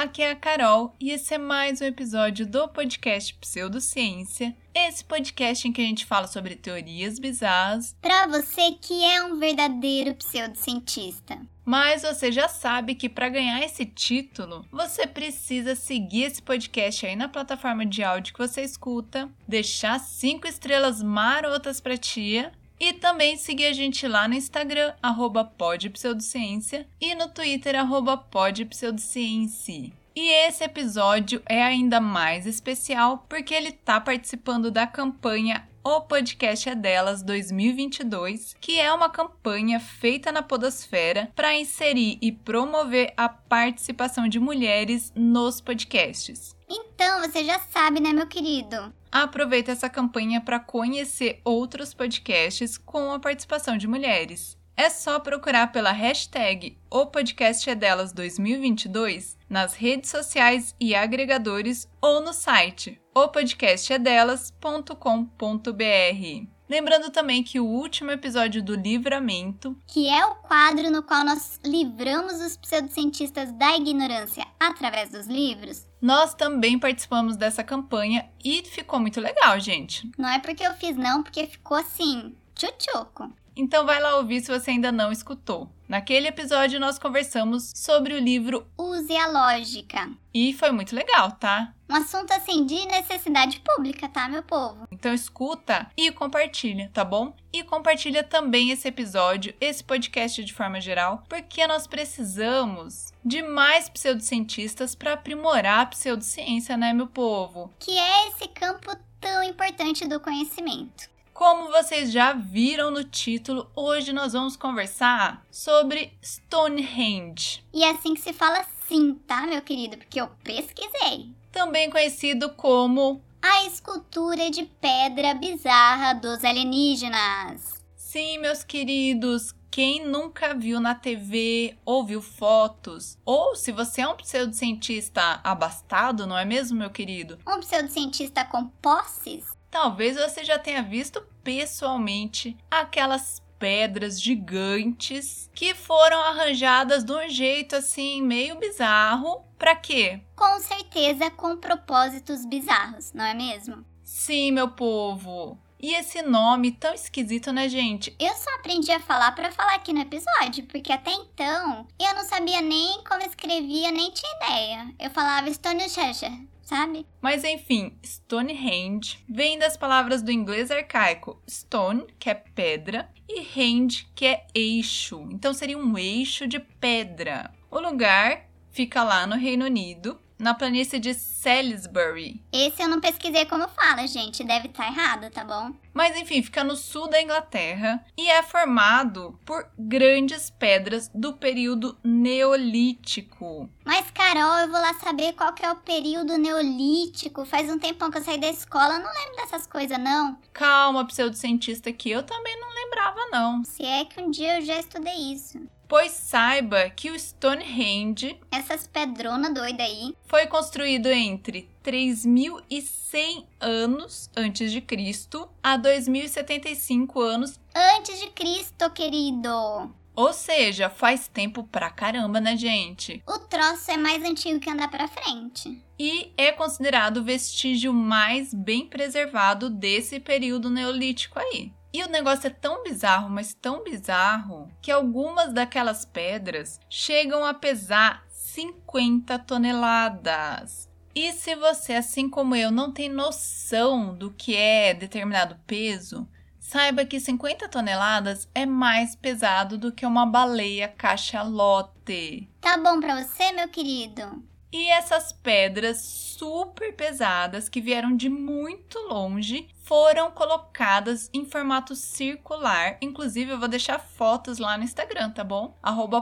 Aqui é a Carol e esse é mais um episódio do podcast Pseudociência. Esse podcast em que a gente fala sobre teorias bizarras. Para você que é um verdadeiro pseudocientista. Mas você já sabe que para ganhar esse título, você precisa seguir esse podcast aí na plataforma de áudio que você escuta, deixar cinco estrelas marotas pra tia e também seguir a gente lá no Instagram, arroba podpseudociência, e no Twitter, arroba podpseudociência. E esse episódio é ainda mais especial porque ele está participando da campanha O Podcast é Delas 2022, que é uma campanha feita na Podosfera para inserir e promover a participação de mulheres nos podcasts. Então, você já sabe, né, meu querido? Aproveita essa campanha para conhecer outros podcasts com a participação de mulheres. É só procurar pela hashtag O Podcast é Delas 2022 nas redes sociais e agregadores ou no site opodcastedelas.com.br. Lembrando também que o último episódio do Livramento, que é o quadro no qual nós livramos os pseudocientistas da ignorância através dos livros, nós também participamos dessa campanha e ficou muito legal, gente. Não é porque eu fiz, não, porque ficou assim, tchutchuco. Então vai lá ouvir se você ainda não escutou. Naquele episódio nós conversamos sobre o livro Use a Lógica. E foi muito legal, tá? Um assunto assim de necessidade pública, tá, meu povo? Então escuta e compartilha, tá bom? E compartilha também esse episódio, esse podcast de forma geral, porque nós precisamos de mais pseudocientistas para aprimorar a pseudociência, né, meu povo? Que é esse campo tão importante do conhecimento. Como vocês já viram no título, hoje nós vamos conversar sobre Stonehenge. E é assim que se fala sim, tá, meu querido? Porque eu pesquisei. Também conhecido como a escultura de pedra bizarra dos alienígenas. Sim, meus queridos, quem nunca viu na TV ou viu fotos, ou se você é um pseudocientista abastado, não é mesmo, meu querido? Um pseudocientista com posses? Talvez você já tenha visto pessoalmente aquelas pedras gigantes que foram arranjadas de um jeito assim meio bizarro. Para quê? Com certeza com propósitos bizarros, não é mesmo? Sim, meu povo. E esse nome tão esquisito, né, gente? Eu só aprendi a falar para falar aqui no episódio, porque até então eu não sabia nem como escrevia, nem tinha ideia. Eu falava Stonehenge, sabe? Mas enfim, Stonehenge vem das palavras do inglês arcaico stone, que é pedra, e hand, que é eixo. Então seria um eixo de pedra. O lugar fica lá no Reino Unido na planície de Salisbury. Esse eu não pesquisei como fala, gente. Deve estar tá errado, tá bom? Mas enfim, fica no sul da Inglaterra e é formado por grandes pedras do período Neolítico. Mas, Carol, eu vou lá saber qual que é o período Neolítico. Faz um tempão que eu saí da escola, não lembro dessas coisas, não. Calma, pseudocientista, que eu também não lembrava, não. Se é que um dia eu já estudei isso. Pois saiba que o Stonehenge, essas pedronas doidas aí, foi construído entre 3.100 anos antes de Cristo a 2.075 anos antes de Cristo, querido. Ou seja, faz tempo pra caramba, né, gente? O troço é mais antigo que andar pra frente. E é considerado o vestígio mais bem preservado desse período neolítico aí. E o negócio é tão bizarro, mas tão bizarro, que algumas daquelas pedras chegam a pesar 50 toneladas. E se você, assim como eu, não tem noção do que é determinado peso, saiba que 50 toneladas é mais pesado do que uma baleia cachalote. Tá bom para você, meu querido? E essas pedras super pesadas que vieram de muito longe foram colocadas em formato circular. Inclusive, eu vou deixar fotos lá no Instagram, tá bom? Arroba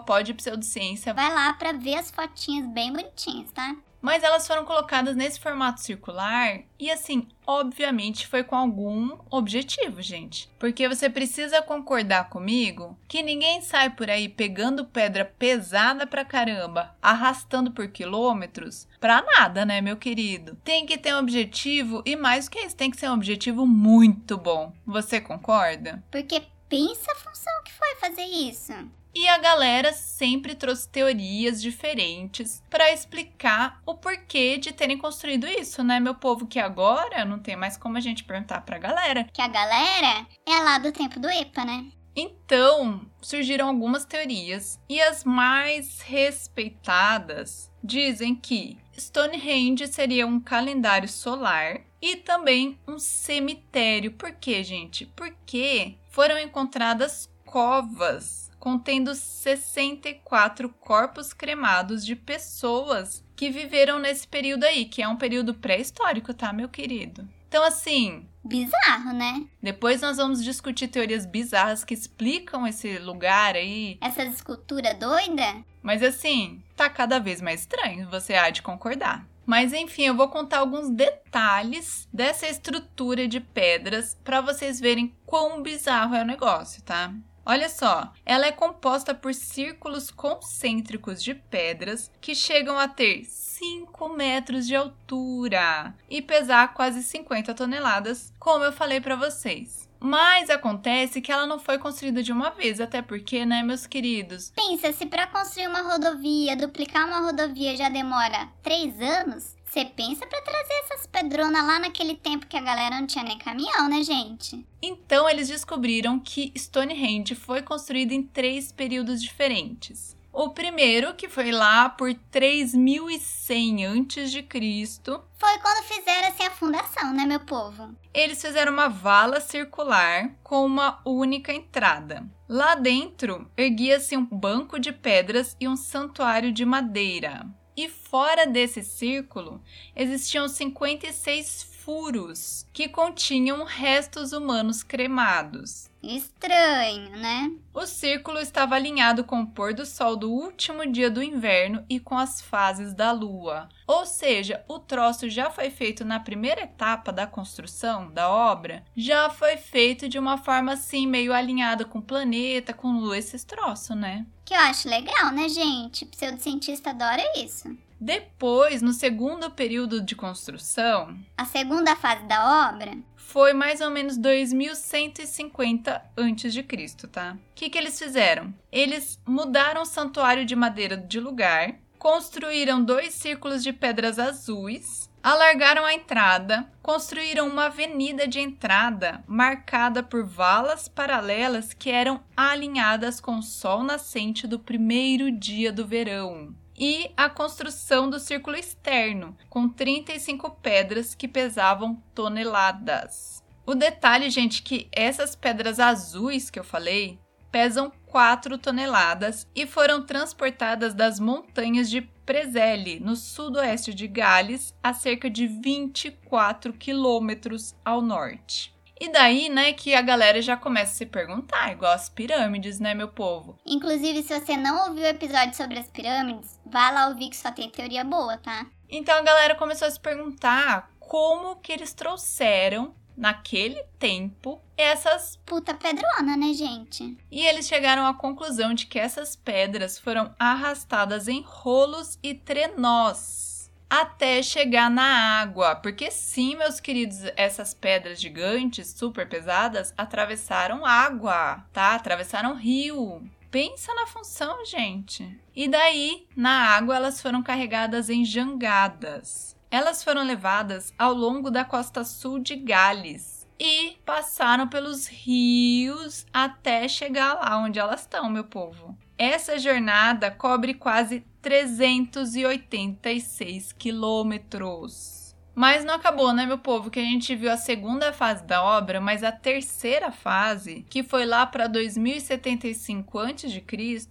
Vai lá pra ver as fotinhas bem bonitinhas, tá? Mas elas foram colocadas nesse formato circular e assim, obviamente foi com algum objetivo, gente. Porque você precisa concordar comigo que ninguém sai por aí pegando pedra pesada pra caramba, arrastando por quilômetros, pra nada, né, meu querido? Tem que ter um objetivo e mais que isso, tem que ser um objetivo muito bom. Você concorda? Porque pensa a função que foi fazer isso. E a galera sempre trouxe teorias diferentes para explicar o porquê de terem construído isso, né, meu povo? Que agora não tem mais como a gente perguntar pra galera. Que a galera é lá do tempo do EPA, né? Então, surgiram algumas teorias e as mais respeitadas dizem que Stonehenge seria um calendário solar e também um cemitério. Por quê, gente? Porque foram encontradas covas contendo 64 corpos cremados de pessoas que viveram nesse período aí, que é um período pré-histórico, tá, meu querido? Então, assim. Bizarro, né? Depois nós vamos discutir teorias bizarras que explicam esse lugar aí. Essa escultura doida? Mas, assim, tá cada vez mais estranho, você há de concordar. Mas enfim, eu vou contar alguns detalhes dessa estrutura de pedras para vocês verem quão bizarro é o negócio, tá? Olha só, ela é composta por círculos concêntricos de pedras que chegam a ter 5 metros de altura e pesar quase 50 toneladas, como eu falei para vocês. Mas acontece que ela não foi construída de uma vez, até porque, né, meus queridos? Pensa, se para construir uma rodovia, duplicar uma rodovia já demora 3 anos, você pensa para trazer essas pedronas lá naquele tempo que a galera não tinha nem caminhão, né, gente? Então eles descobriram que Stonehenge foi construído em três períodos diferentes. O primeiro, que foi lá por 3100 antes de Cristo, foi quando fizeram assim a fundação, né, meu povo? Eles fizeram uma vala circular com uma única entrada. Lá dentro, erguia-se um banco de pedras e um santuário de madeira. E fora desse círculo existiam 56 furos que continham restos humanos cremados. Estranho, né? O círculo estava alinhado com o pôr do sol do último dia do inverno e com as fases da lua. Ou seja, o troço já foi feito na primeira etapa da construção da obra, já foi feito de uma forma assim, meio alinhada com o planeta, com lua, esses troços, né? Que eu acho legal, né, gente? Pseudocientista adora isso. Depois, no segundo período de construção, a segunda fase da obra foi mais ou menos 2150 a.C., tá? O que, que eles fizeram? Eles mudaram o santuário de madeira de lugar, construíram dois círculos de pedras azuis, alargaram a entrada, construíram uma avenida de entrada marcada por valas paralelas que eram alinhadas com o sol nascente do primeiro dia do verão e a construção do círculo externo, com 35 pedras que pesavam toneladas. O detalhe, gente, que essas pedras azuis que eu falei pesam 4 toneladas e foram transportadas das montanhas de Preseli, no sudoeste de Gales, a cerca de 24 quilômetros ao norte. E daí, né, que a galera já começa a se perguntar, igual as pirâmides, né, meu povo? Inclusive, se você não ouviu o episódio sobre as pirâmides, vá lá ouvir que só tem teoria boa, tá? Então a galera começou a se perguntar como que eles trouxeram naquele tempo essas puta pedrona, né, gente? E eles chegaram à conclusão de que essas pedras foram arrastadas em rolos e trenós até chegar na água. Porque sim, meus queridos, essas pedras gigantes, super pesadas, atravessaram água, tá? Atravessaram rio. Pensa na função, gente. E daí, na água, elas foram carregadas em jangadas. Elas foram levadas ao longo da costa sul de Gales e passaram pelos rios até chegar lá onde elas estão, meu povo. Essa jornada cobre quase 386 quilômetros. Mas não acabou, né, meu povo? Que a gente viu a segunda fase da obra, mas a terceira fase, que foi lá para 2075 a.C.,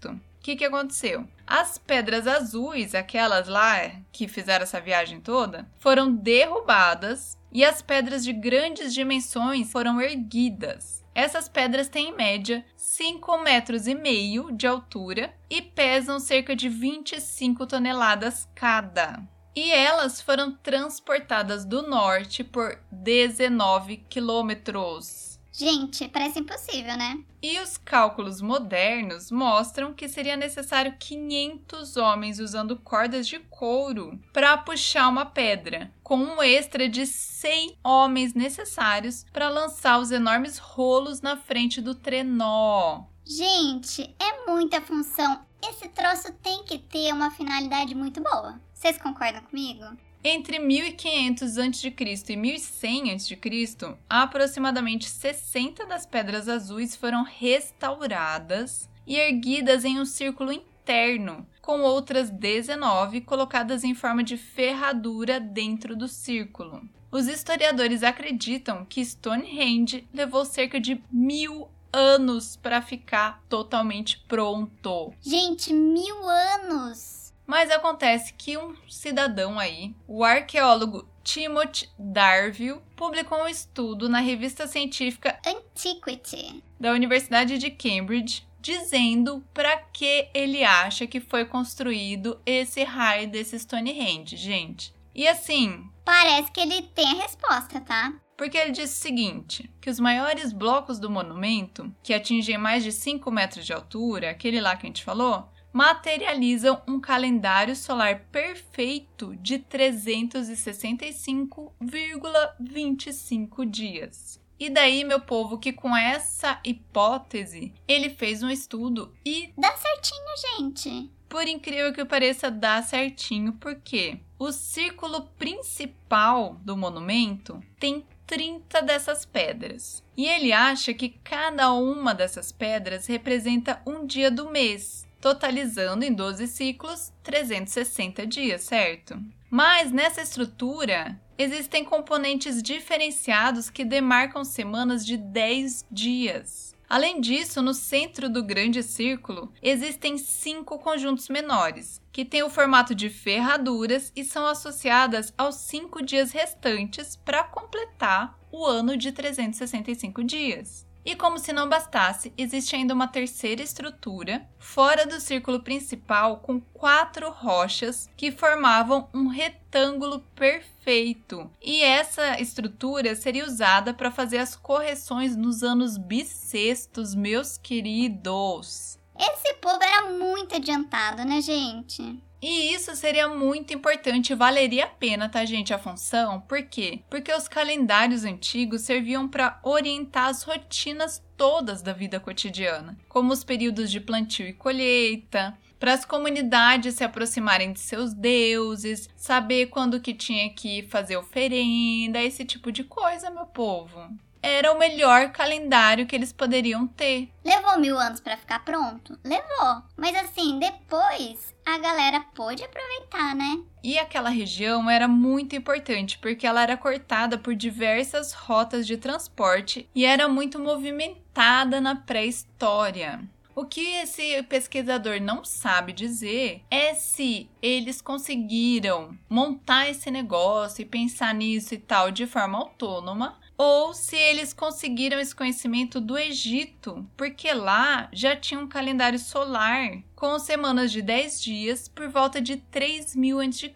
o que, que aconteceu? As pedras azuis, aquelas lá que fizeram essa viagem toda, foram derrubadas e as pedras de grandes dimensões foram erguidas. Essas pedras têm em média 5 metros e meio de altura e pesam cerca de 25 toneladas cada. E elas foram transportadas do norte por 19 quilômetros. Gente, parece impossível, né? E os cálculos modernos mostram que seria necessário 500 homens usando cordas de couro para puxar uma pedra, com um extra de 100 homens necessários para lançar os enormes rolos na frente do trenó. Gente, é muita função. Esse troço tem que ter uma finalidade muito boa. Vocês concordam comigo? Entre 1500 a.C. e 1100 a.C., aproximadamente 60 das pedras azuis foram restauradas e erguidas em um círculo interno, com outras 19 colocadas em forma de ferradura dentro do círculo. Os historiadores acreditam que Stonehenge levou cerca de mil anos para ficar totalmente pronto. Gente, mil anos! Mas acontece que um cidadão aí, o arqueólogo Timothy Darville, publicou um estudo na revista científica Antiquity da Universidade de Cambridge dizendo para que ele acha que foi construído esse raio desse Stonehenge, gente. E assim, parece que ele tem a resposta, tá? Porque ele diz o seguinte: que os maiores blocos do monumento, que atingem mais de 5 metros de altura, aquele lá que a gente falou, materializam um calendário solar perfeito de 365,25 dias. E daí, meu povo, que com essa hipótese, ele fez um estudo e. Dá certinho, gente! Por incrível que pareça, dá certinho, porque o círculo principal do monumento tem 30 dessas pedras. E ele acha que cada uma dessas pedras representa um dia do mês totalizando em 12 ciclos 360 dias, certo? Mas nessa estrutura existem componentes diferenciados que demarcam semanas de 10 dias. Além disso, no centro do grande círculo existem cinco conjuntos menores, que têm o formato de ferraduras e são associadas aos cinco dias restantes para completar o ano de 365 dias. E como se não bastasse, existe ainda uma terceira estrutura, fora do círculo principal, com quatro rochas que formavam um retângulo perfeito. E essa estrutura seria usada para fazer as correções nos anos bissextos, meus queridos. Esse povo era muito adiantado, né, gente? E isso seria muito importante, valeria a pena, tá, gente, a função? Por quê? Porque os calendários antigos serviam para orientar as rotinas todas da vida cotidiana, como os períodos de plantio e colheita, para as comunidades se aproximarem de seus deuses, saber quando que tinha que fazer oferenda, esse tipo de coisa, meu povo era o melhor calendário que eles poderiam ter. Levou mil anos para ficar pronto? Levou. Mas assim, depois a galera pôde aproveitar, né? E aquela região era muito importante porque ela era cortada por diversas rotas de transporte e era muito movimentada na pré-história. O que esse pesquisador não sabe dizer é se eles conseguiram montar esse negócio e pensar nisso e tal de forma autônoma ou se eles conseguiram esse conhecimento do Egito, porque lá já tinha um calendário solar com semanas de 10 dias por volta de 3000 a.C.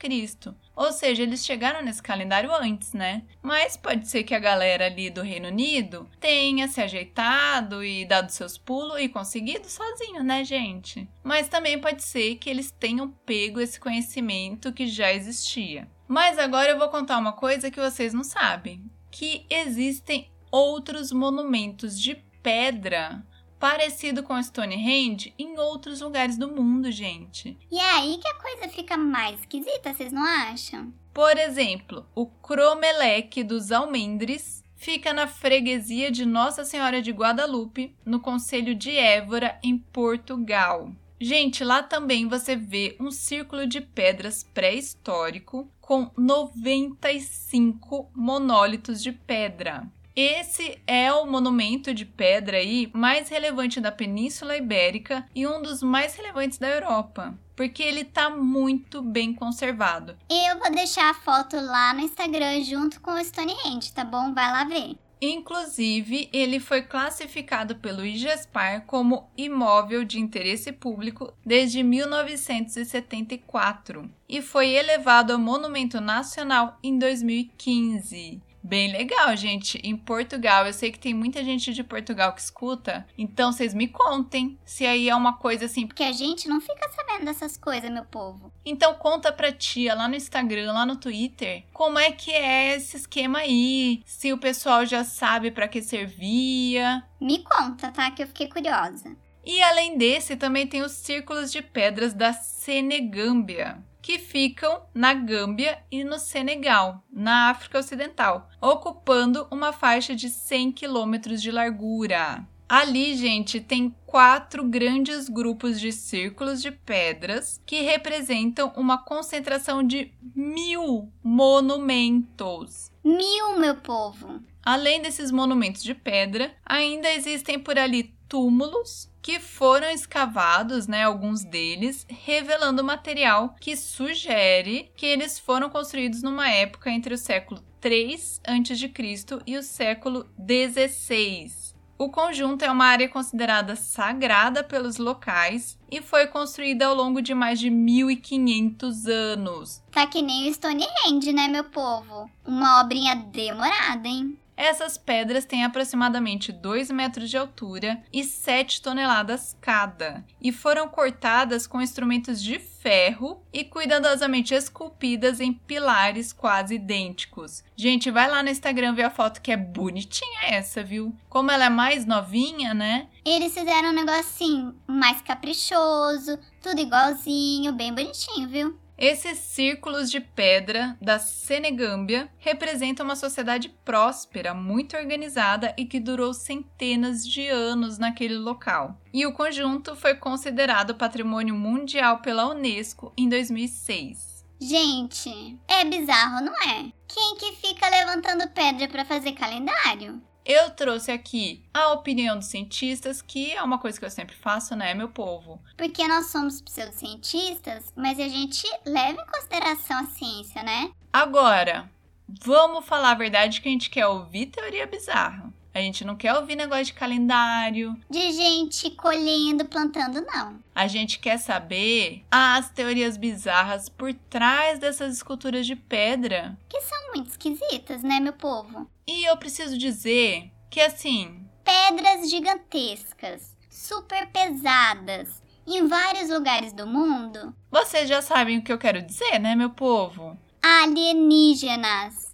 Ou seja, eles chegaram nesse calendário antes, né? Mas pode ser que a galera ali do Reino Unido tenha se ajeitado e dado seus pulos e conseguido sozinho, né, gente? Mas também pode ser que eles tenham pego esse conhecimento que já existia. Mas agora eu vou contar uma coisa que vocês não sabem que existem outros monumentos de pedra parecido com Stonehenge em outros lugares do mundo, gente. E é aí que a coisa fica mais esquisita, vocês não acham? Por exemplo, o Cromeleque dos Almendres fica na freguesia de Nossa Senhora de Guadalupe, no Conselho de Évora, em Portugal. Gente, lá também você vê um círculo de pedras pré-histórico com 95 monólitos de pedra. Esse é o monumento de pedra aí mais relevante da Península Ibérica e um dos mais relevantes da Europa, porque ele está muito bem conservado. Eu vou deixar a foto lá no Instagram junto com o Stonehenge, tá bom? Vai lá ver. Inclusive, ele foi classificado pelo IGESPAR como imóvel de interesse público desde 1974 e foi elevado ao Monumento Nacional em 2015. Bem legal, gente. Em Portugal, eu sei que tem muita gente de Portugal que escuta, então vocês me contem se aí é uma coisa assim. Porque a gente não fica sabendo dessas coisas, meu povo. Então conta pra tia lá no Instagram, lá no Twitter, como é que é esse esquema aí, se o pessoal já sabe para que servia. Me conta, tá? Que eu fiquei curiosa. E além desse, também tem os círculos de pedras da Senegâmbia que ficam na Gâmbia e no Senegal, na África Ocidental, ocupando uma faixa de 100 quilômetros de largura. Ali, gente, tem quatro grandes grupos de círculos de pedras que representam uma concentração de mil monumentos. Mil, meu povo! Além desses monumentos de pedra, ainda existem por ali túmulos que foram escavados, né, alguns deles, revelando material que sugere que eles foram construídos numa época entre o século 3 a.C. e o século 16. O conjunto é uma área considerada sagrada pelos locais e foi construída ao longo de mais de 1500 anos. Tá que nem o Stonehenge, né, meu povo? Uma obrinha demorada, hein? Essas pedras têm aproximadamente 2 metros de altura e 7 toneladas cada, e foram cortadas com instrumentos de ferro e cuidadosamente esculpidas em pilares quase idênticos. Gente, vai lá no Instagram ver a foto que é bonitinha essa, viu? Como ela é mais novinha, né? Eles fizeram um negocinho mais caprichoso, tudo igualzinho, bem bonitinho, viu? Esses círculos de pedra da Senegâmbia representam uma sociedade próspera, muito organizada e que durou centenas de anos naquele local. E o conjunto foi considerado patrimônio mundial pela Unesco em 2006. Gente, é bizarro, não é? Quem que fica levantando pedra para fazer calendário? Eu trouxe aqui a opinião dos cientistas, que é uma coisa que eu sempre faço, né, meu povo? Porque nós somos pseudocientistas, mas a gente leva em consideração a ciência, né? Agora, vamos falar a verdade que a gente quer ouvir teoria bizarra. A gente não quer ouvir negócio de calendário. De gente colhendo, plantando, não. A gente quer saber as teorias bizarras por trás dessas esculturas de pedra. Que são muito esquisitas, né, meu povo? E eu preciso dizer que, assim. Pedras gigantescas, super pesadas, em vários lugares do mundo. Vocês já sabem o que eu quero dizer, né, meu povo? Alienígenas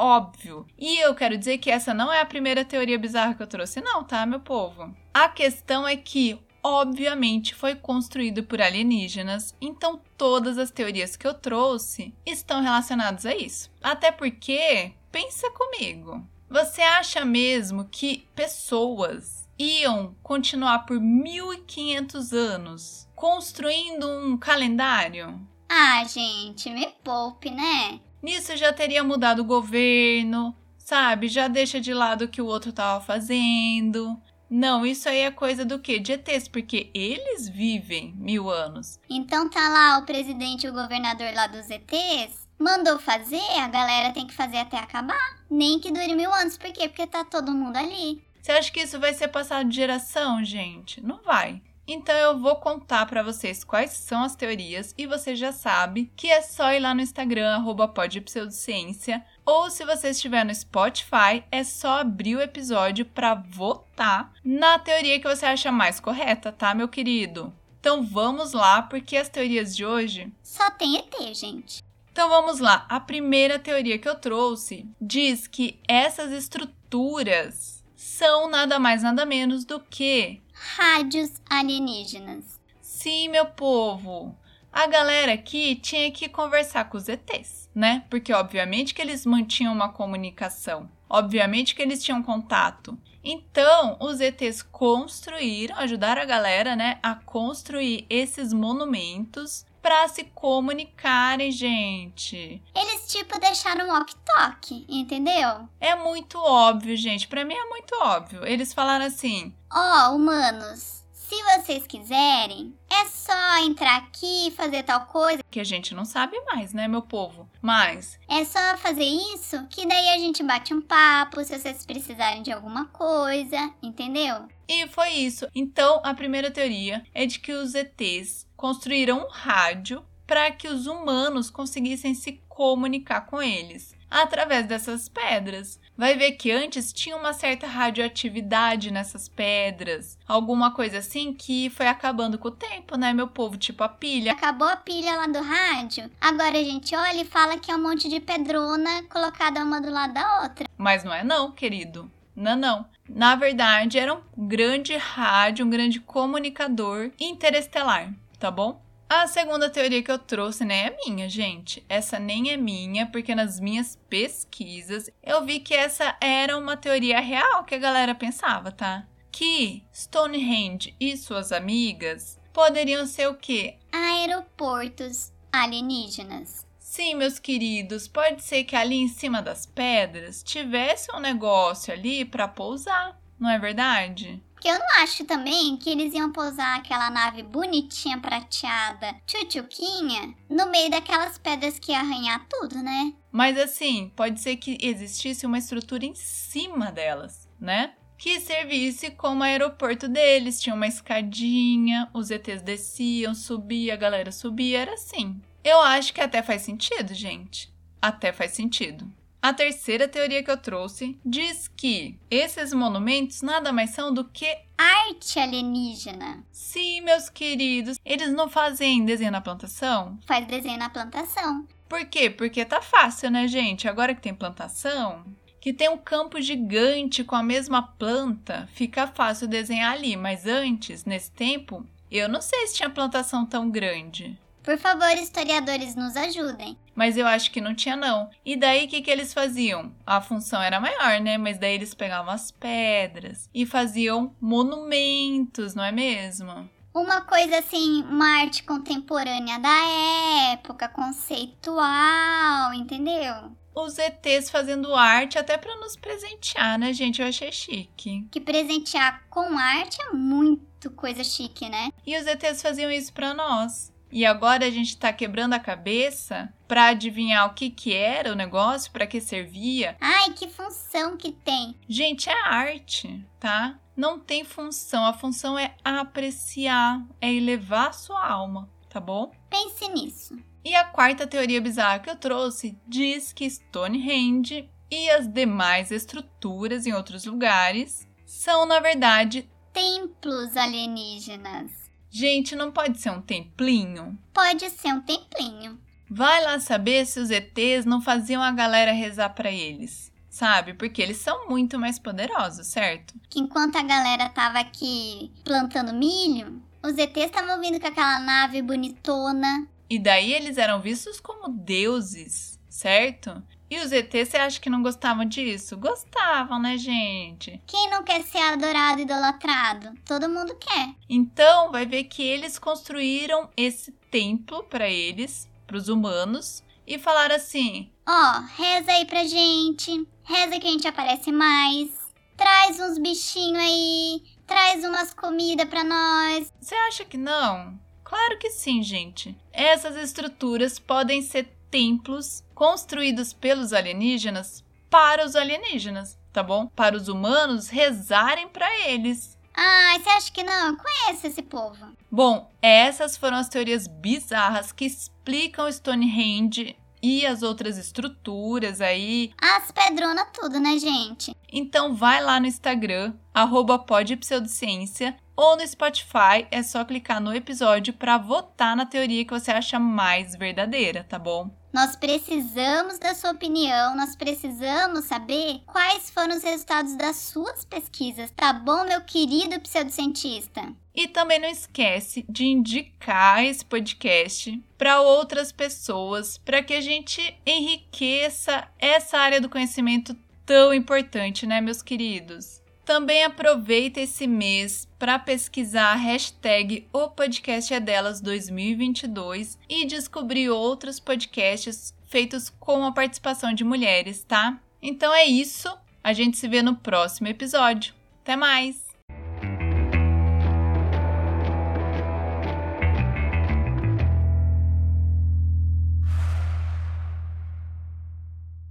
óbvio. E eu quero dizer que essa não é a primeira teoria bizarra que eu trouxe, não, tá, meu povo? A questão é que obviamente foi construído por alienígenas, então todas as teorias que eu trouxe estão relacionadas a isso. Até porque, pensa comigo, você acha mesmo que pessoas iam continuar por 1500 anos construindo um calendário? Ah, gente, me poupe, né? Nisso já teria mudado o governo, sabe? Já deixa de lado o que o outro tava fazendo. Não, isso aí é coisa do quê? De ETs, porque eles vivem mil anos. Então tá lá o presidente e o governador lá dos ETs, mandou fazer, a galera tem que fazer até acabar. Nem que dure mil anos, por quê? Porque tá todo mundo ali. Você acha que isso vai ser passado de geração, gente? Não vai. Então eu vou contar para vocês quais são as teorias e você já sabe que é só ir lá no Instagram @podpseudociência ou se você estiver no Spotify, é só abrir o episódio para votar na teoria que você acha mais correta, tá, meu querido? Então vamos lá, porque as teorias de hoje só tem ET, gente. Então vamos lá. A primeira teoria que eu trouxe diz que essas estruturas são nada mais nada menos do que rádios alienígenas. Sim, meu povo. A galera aqui tinha que conversar com os ETs, né? Porque obviamente que eles mantinham uma comunicação. Obviamente que eles tinham contato. Então, os ETs construíram, ajudaram a galera, né, a construir esses monumentos para se comunicarem, gente. Eles tipo deixaram um walk-talk, entendeu? É muito óbvio, gente. Para mim é muito óbvio. Eles falaram assim: Ó, oh, humanos, Se vocês quiserem, é só entrar aqui e fazer tal coisa. Que a gente não sabe mais, né, meu povo? Mas. É só fazer isso que daí a gente bate um papo se vocês precisarem de alguma coisa, entendeu? E foi isso. Então, a primeira teoria é de que os ETs construíram um rádio para que os humanos conseguissem se comunicar com eles através dessas pedras. Vai ver que antes tinha uma certa radioatividade nessas pedras, alguma coisa assim que foi acabando com o tempo, né, meu povo? Tipo a pilha. Acabou a pilha lá do rádio. Agora a gente olha e fala que é um monte de pedrona colocada uma do lado da outra. Mas não é não, querido. Não, não. Na verdade, era um grande rádio, um grande comunicador interestelar, tá bom? A segunda teoria que eu trouxe nem é minha, gente. Essa nem é minha, porque nas minhas pesquisas eu vi que essa era uma teoria real que a galera pensava, tá? Que Stonehenge e suas amigas poderiam ser o quê? Aeroportos alienígenas. Sim, meus queridos, pode ser que ali em cima das pedras tivesse um negócio ali para pousar, não é verdade? Porque eu não acho também que eles iam pousar aquela nave bonitinha, prateada, tchutchuquinha, no meio daquelas pedras que ia arranhar tudo, né? Mas assim, pode ser que existisse uma estrutura em cima delas, né? Que servisse como aeroporto deles. Tinha uma escadinha, os ETs desciam, subia, a galera subia, era assim. Eu acho que até faz sentido, gente. Até faz sentido. A terceira teoria que eu trouxe diz que esses monumentos nada mais são do que arte alienígena. Sim, meus queridos, eles não fazem desenho na plantação? Faz desenho na plantação. Por quê? Porque tá fácil, né, gente? Agora que tem plantação, que tem um campo gigante com a mesma planta, fica fácil desenhar ali, mas antes, nesse tempo, eu não sei se tinha plantação tão grande. Por favor, historiadores, nos ajudem. Mas eu acho que não tinha, não. E daí, o que, que eles faziam? A função era maior, né? Mas daí eles pegavam as pedras e faziam monumentos, não é mesmo? Uma coisa assim, uma arte contemporânea da época, conceitual, entendeu? Os ETs fazendo arte até para nos presentear, né, gente? Eu achei chique. Que presentear com arte é muito coisa chique, né? E os ETs faziam isso para nós. E agora a gente está quebrando a cabeça para adivinhar o que que era o negócio, para que servia. Ai, que função que tem. Gente, é arte, tá? Não tem função. A função é apreciar, é elevar a sua alma, tá bom? Pense nisso. E a quarta teoria bizarra que eu trouxe diz que Stonehenge e as demais estruturas em outros lugares são, na verdade, templos alienígenas. Gente, não pode ser um templinho? Pode ser um templinho. Vai lá saber se os ETs não faziam a galera rezar para eles. Sabe? Porque eles são muito mais poderosos, certo? Que enquanto a galera tava aqui plantando milho, os ETs estavam vindo com aquela nave bonitona. E daí eles eram vistos como deuses, certo? E os ETs, você acha que não gostavam disso? Gostavam, né, gente? Quem não quer ser adorado e idolatrado? Todo mundo quer. Então, vai ver que eles construíram esse templo para eles, para os humanos, e falaram assim: Ó, oh, reza aí pra gente, reza que a gente aparece mais, traz uns bichinhos aí, traz umas comidas pra nós. Você acha que não? Claro que sim, gente. Essas estruturas podem ser templos construídos pelos alienígenas para os alienígenas, tá bom? Para os humanos rezarem para eles. Ah, você acha que não? Conhece esse povo. Bom, essas foram as teorias bizarras que explicam Stonehenge e as outras estruturas aí. As pedronas tudo, né, gente? Então vai lá no Instagram, arroba podpseudociência, ou no Spotify, é só clicar no episódio para votar na teoria que você acha mais verdadeira, tá bom? Nós precisamos da sua opinião, nós precisamos saber quais foram os resultados das suas pesquisas, tá bom, meu querido pseudocientista? E também não esquece de indicar esse podcast para outras pessoas, para que a gente enriqueça essa área do conhecimento tão importante, né, meus queridos? Também aproveita esse mês para pesquisar a hashtag O Podcast é Delas 2022 e descobrir outros podcasts feitos com a participação de mulheres, tá? Então é isso. A gente se vê no próximo episódio. Até mais!